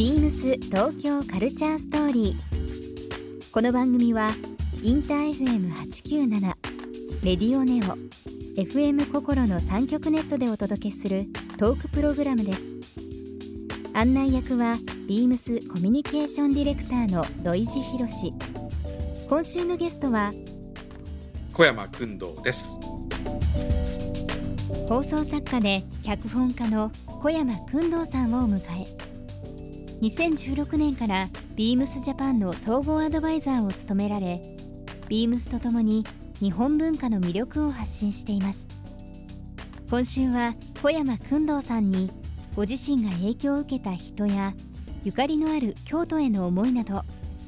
ビームス東京カルチャーストーリー。この番組はインター FM897 レディオネオ FM 心の三極ネットでお届けするトークプログラムです。案内役はビームスコミュニケーションディレクターの土井博志。今週のゲストは小山君堂です。放送作家で脚本家の小山君堂さんをお迎え2016年からビームスジャパンの総合アドバイザーを務められビームスとともに日本文化の魅力を発信しています今週は小山君堂さんにご自身が影響を受けた人やゆかりのある京都への思いなど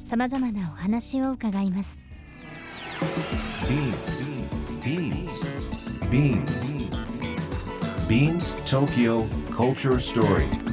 さまざまなお話を伺います Beams. Beams. Beams. Beams Tokyo Culture Story.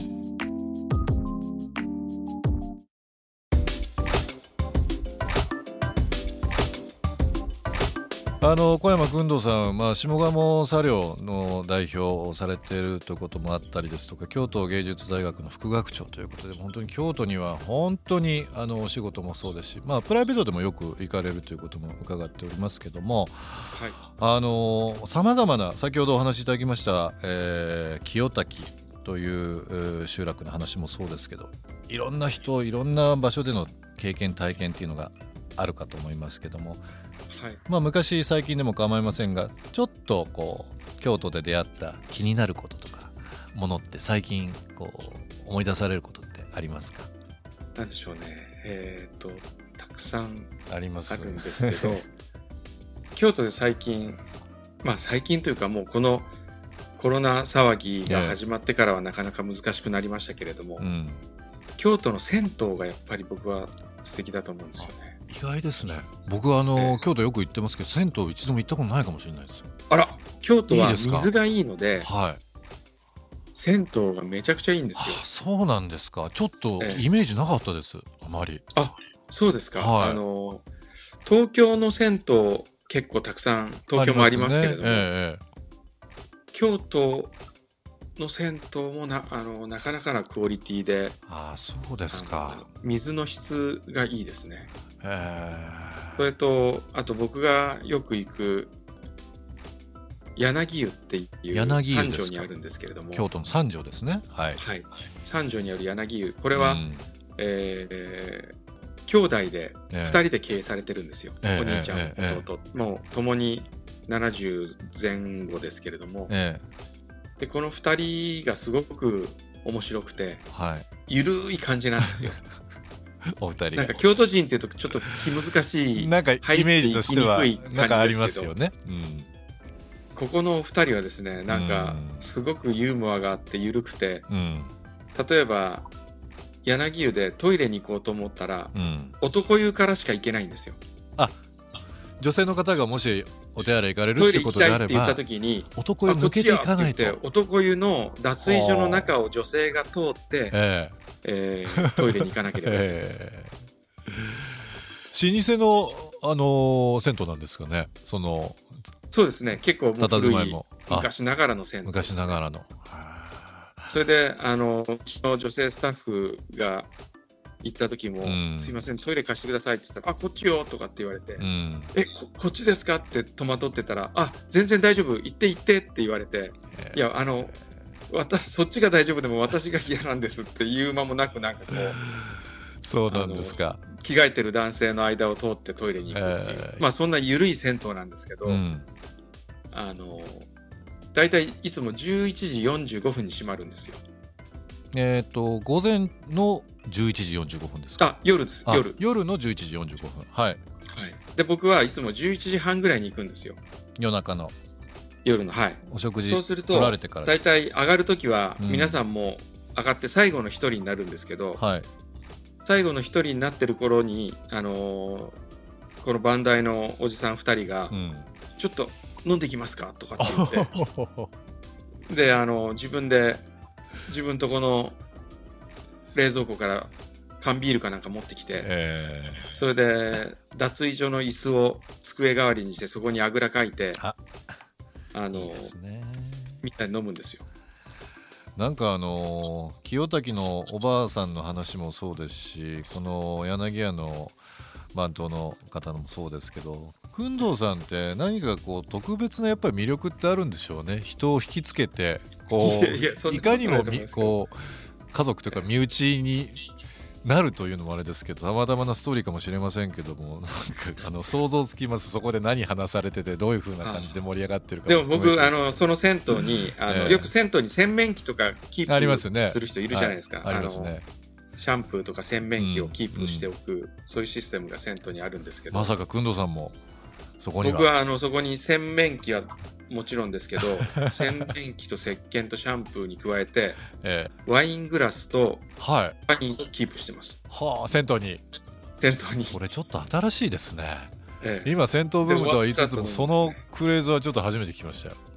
あの小山君堂さん、まあ、下鴨茶寮の代表をされているということもあったりですとか京都芸術大学の副学長ということで本当に京都には本当にあのお仕事もそうですし、まあ、プライベートでもよく行かれるということも伺っておりますけどもはい。あのさまざまな先ほどお話しいただきました、えー清滝というえー集落の話もそうですけどいろんな人いろんな場所での経験体験っていうのがあるかと思いますけどもはい。まあ、昔最近でも構いませんがちょっとこう京都で出会った気になることとかものって最近こう思い出されることってありますか？なんでしょうね。えっ、と、たくさんあるんですけど、京都で最近、まあ最近というかもうこのコロナ騒ぎが始まってからはなかなか難しくなりましたけれども、うん、京都の銭湯がやっぱり僕は素敵だと思うんですよね。意外ですね。僕はあの、ええ。京都よく行ってますけど銭湯一度も行ったことないかもしれないですあら、京都は水がいいので、はい。銭湯がめちゃくちゃいいんですよ。あそうなんですか。ちょっとええ。イメージなかったです。あまり。そうですか。はい。あの東京の銭湯結構たくさん東京もありますけれども、ね。えええ。京都の銭湯もなあのなかなかなクオリティでえああそうですか。水の質がいいですね。えそれとあと僕がよく行く柳湯っていう三条にあるんですけれども。え京都の三条ですね。はい。はい、三条にある柳湯。これは、うん。えー兄弟でええ。2人で経営されてるんですよ、ええお兄ちゃん、えええ弟。もう共に70前後ですけれども、えでこの2人がすごく面白くてえはい。ゆるい感じなんですよ。お二人が。なんか京都人っていうとちょっと気難しいなんかイメージとしてはなんかありますよね。うん。ここの2人はですねなんかうん。すごくユーモアがあってゆるくてうん。例えば柳湯でトイレに行こうと思ったらうん。男湯からしか行けないんですよ。女性の方がもしお手洗い行かれるってトイレ行きことであればたいって言った、時に男湯抜けていかないと。男湯の脱衣所の中を女性が通って、ええートイレに行かなけえればいけない。ええ老舗のあのー銭湯なんですかね？そのそうですね結構もう佇古い昔ながらの銭湯昔ながらの。それであの女性スタッフが行った時も、うんすいませんトイレ貸してくださいって言ったら「あこっちよ」とかって言われて「うん。えここっちですか?」って戸惑ってたら「あ全然大丈夫行って行って」って言われてえ「いやあの私そっちが大丈夫でも私が嫌なんです」って言う間もなくなんかこう そうなんですか。着替えてる男性の間を通ってトイレに行くっていう、えーまあそんな緩い銭湯なんですけど、うん。あの大体いつも11時45分に閉まるんですよえっ、と午前の11時45分ですか？あ夜ですあ夜夜の11時45分。はい。はいで僕はいつも11時半ぐらいに行くんですよ夜中の夜のはいお食事そうすると取られてからで大す。体上がる時はうん皆さんも上がって最後の一人になるんですけど、はい。最後の一人になってる頃に、あのーこのバンダイのおじさん2人が、うんちょっと飲んできますか？とかって言って であの自分で自分とこの冷蔵庫から缶ビールかなんか持ってきてえそれで脱衣所の椅子を机代わりにしてそこにあぐらかいてあ。あのーいいね。みんなに飲むんですよ。なんかあの清滝のおばあさんの話もそうですしこの柳家の番頭の方のもそうですけど工藤さんって何かこう特別なやっぱり魅力ってあるんでしょうね。人を引きつけてこうないかにもこう家族というか身内になるというのもあれですけどたまたまなストーリーかもしれませんけども なんかあの想像つきます。そこで何話されててどういう風な感じで盛り上がってるかでも僕あのその銭湯にあの、ええ。よく銭湯に洗面器とかキープする人いるじゃないですか。はいありますのねシャンプーとか洗面器をキープしておく、そういうシステムが銭湯にあるんですけど、まさか工藤さんもそこには。僕はあのそこに洗面器はもちろんですけど 洗面器と石鹸とシャンプーに加えてえワイングラスとえはい。ワインをキープしてます。はあ銭湯に。銭湯に、それちょっと新しいですね。ええ。今銭湯ブームとは言いつつもでそのフレーズはちょっと初めて聞きましたよ。え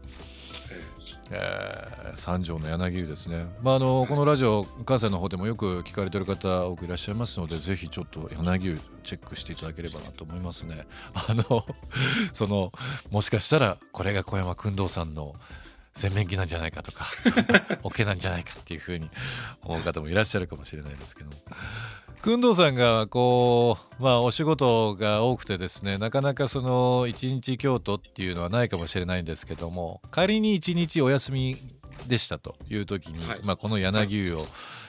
えー三条の柳湯ですね、まあ、あのこのラジオ関西の方でもよく聞かれてる方多くいらっしゃいますのでぜひちょっと柳湯チェックしていただければなと思いますね。あの そのもしかしたらこれが小山君堂さんの洗面器なんじゃないかとか 桶なんじゃないかっていうふうに思う方もいらっしゃるかもしれないですけど。工藤さんがこうまあお仕事が多くてですねなかなかその一日京都っていうのはないかもしれないんですけども仮に一日お休みでしたという時に、はい。まあ、この柳湯を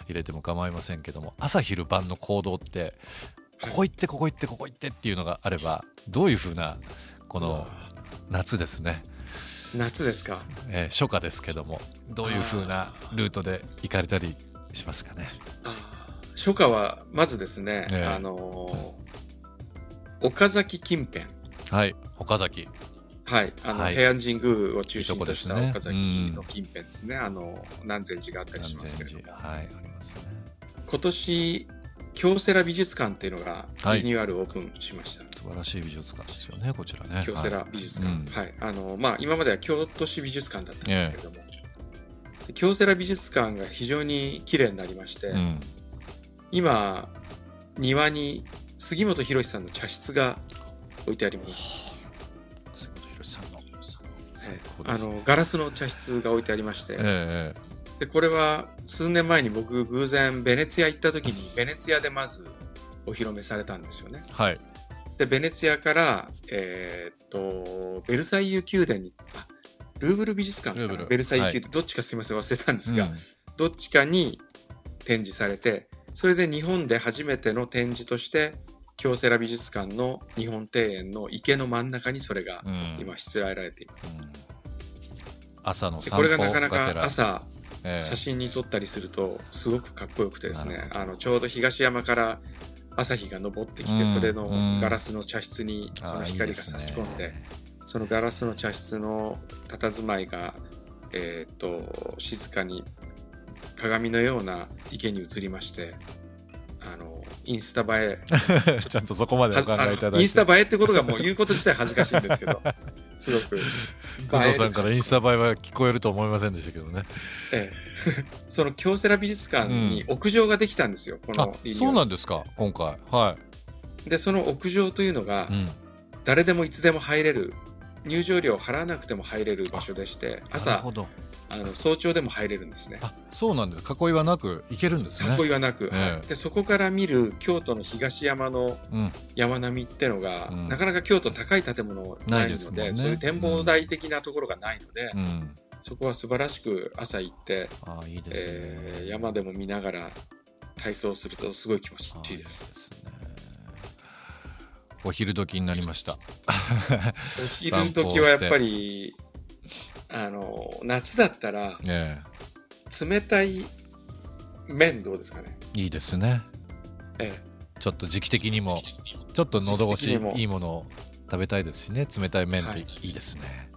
入れても構いませんけども朝昼晩の行動ってここ行ってここ行ってここ行ってっていうのがあればどういうふうなこの夏ですね、夏ですか？えー初夏ですけどもどういうふうなルートで行かれたりしますかね？初夏はまずですね、ええ。あのー岡崎近辺。はい岡崎。はい、あの、はい。平安神宮を中心ことですね。した岡崎の近辺ですね、あの南禅寺があったりしますけれども、はいありますね。今年京セラ美術館っていうのがはい。リニューアルオープンしました。素晴らしい美術館ですよねこちらね。京セラ美術館、うん。はい、あのまあ今までは京都市美術館だったんですけれども、で京セラ美術館が非常に綺麗になりまして、うん、今庭に杉本博さんの茶室が置いてあります。杉本博さんの。ね。あのガラスの茶室が置いてありまして、ええでこれは数年前に僕偶然ベネツィア行った時にベネツィアでまずお披露目されたんですよね。はい。でベネツィアから、えーっとベルサイユ宮殿にあルーブル美術館かルーブル。なベルサイユ宮殿、はどっちかすみません忘れたんですが、うん。どっちかに展示されてそれで日本で初めての展示として京セラ美術館の日本庭園の池の真ん中にそれがうん。今しつらえられています。うん。朝ので散歩これがなかなから朝ええ写真に撮ったりするとすごくかっこよくてですねあのちょうど東山から朝日が昇ってきて、うんそれのうん。ガラスの茶室にその光が差し込んでそのガラスの茶室の佇まいが、えーっと静かに鏡のような池に映りましてあのインスタ映え。ちゃんとそこまでお考はえいただいて。インスタ映えってことがもう言うこと自体恥ずかしいんですけどすごく 工藤さんからインスタ映えは聞こえると思いませんでしたけどね。ええ その京セラ美術館に屋上ができたんですよ、こあのリニューアルそうなんですか今回。はでその屋上というのがい。うん。誰でもいつでも入れる入場料を払わなくても入れる場所でしてなる朝ほど。あの早朝でも入れるんですねあそうなんです。囲いはなく行けるんですね。囲いはなく、ええはいでそこから見る京都の東山のうん。山並みってのが、うんなかなか京都高い建物ないのでねそういう展望台的なところがないので、うん。そこは素晴らしく朝行って、ああいいですね。えー山でも見ながら体操するとすごい気持ちいいです。いいですねお昼時になりました。お昼の時はやっぱりあの夏だったらえ冷たい麺どうですかね？えいいですね。えちょっと時期的にもちょっと喉越しいいものを食べたいですしね。冷たい麺ってはい。いいですね、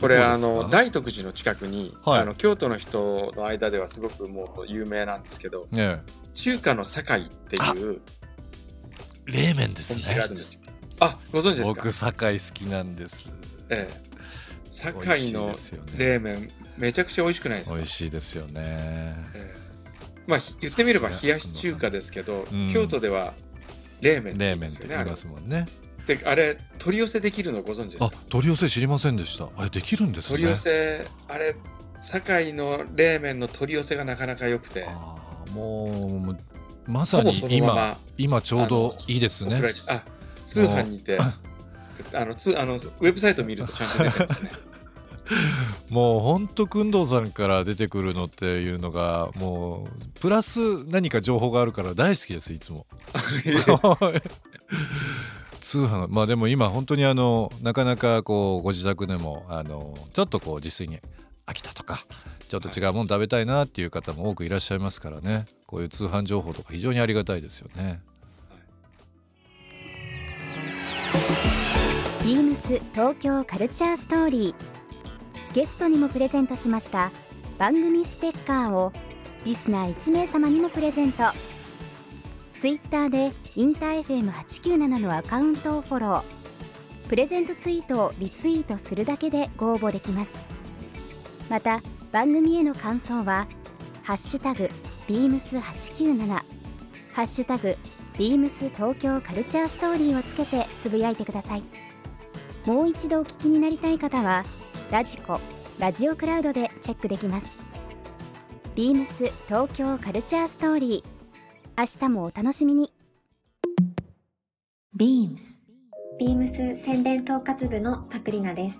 これあどこですか？の大徳寺の近くに、はい。あの京都の人の間ではすごくもう有名なんですけどね中華の堺っていう冷麺ですね。あご存知ですか？僕堺好きなんです。ええ、堺の冷麺めちゃくちゃ美味しくないですか？美味しいですよね。ええ。まあひ言ってみれば冷やし中華ですけど、うん。京都では冷麺冷麺って言いますもんね。であれ取り寄せできるのご存知ですあか取り寄せ知りませんでした。あれできるんですね。取り寄せあれ堺の冷麺の取り寄せがなかなか良くて。あーもうまさにほぼそのま今ま今ちょうどいいですね。あ通販にてあのつあのウェブサイト見るとちゃんと出てますね。もうほんと工藤さんから出てくるのっていうのがもうプラス何か情報があるから大好きですいつも。通販。まあでも今本当にあのなかなかこうご自宅でもあのちょっとこう自炊に飽きたとかちょっと違うもの食べたいなっていう方も多くいらっしゃいますからね。こういう通販情報とか非常にありがたいですよねビームス東京カルチャーストーリー。ゲストにもプレゼントしました番組ステッカーをリスナー1名様にもプレゼント。ツイッターでインター FM897 のアカウントをフォロー。プレゼントツイートをリツイートするだけでご応募できます。また番組への感想は「ハッシュタグビームス897」「ハッシュタグビームス東京カルチャーストーリー」をつけてつぶやいてください。もう一度お聞きになりたい方はラジコラジオクラウドでチェックできますビームス東京カルチャーストーリー明日もお楽しみに beams ビームス宣伝統括部のパクリナです。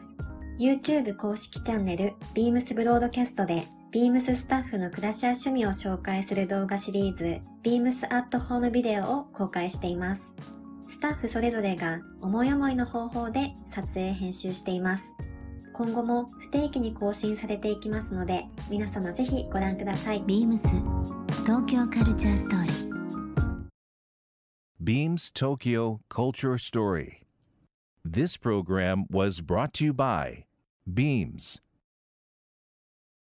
YouTube 公式チャンネル、ビームスブロードキャストで、ビームススタッフの暮らしや趣味を紹介する動画シリーズ、ビームスアットホームビデオを公開しています。スタッフそれぞれが思い思いの方法で撮影編集しています。今後も不定期に更新されていきますので、皆様ぜひご覧ください。beams 東京カルチャーストーリー Beams Tokyo Culture Story. This program was brought to you by Beams.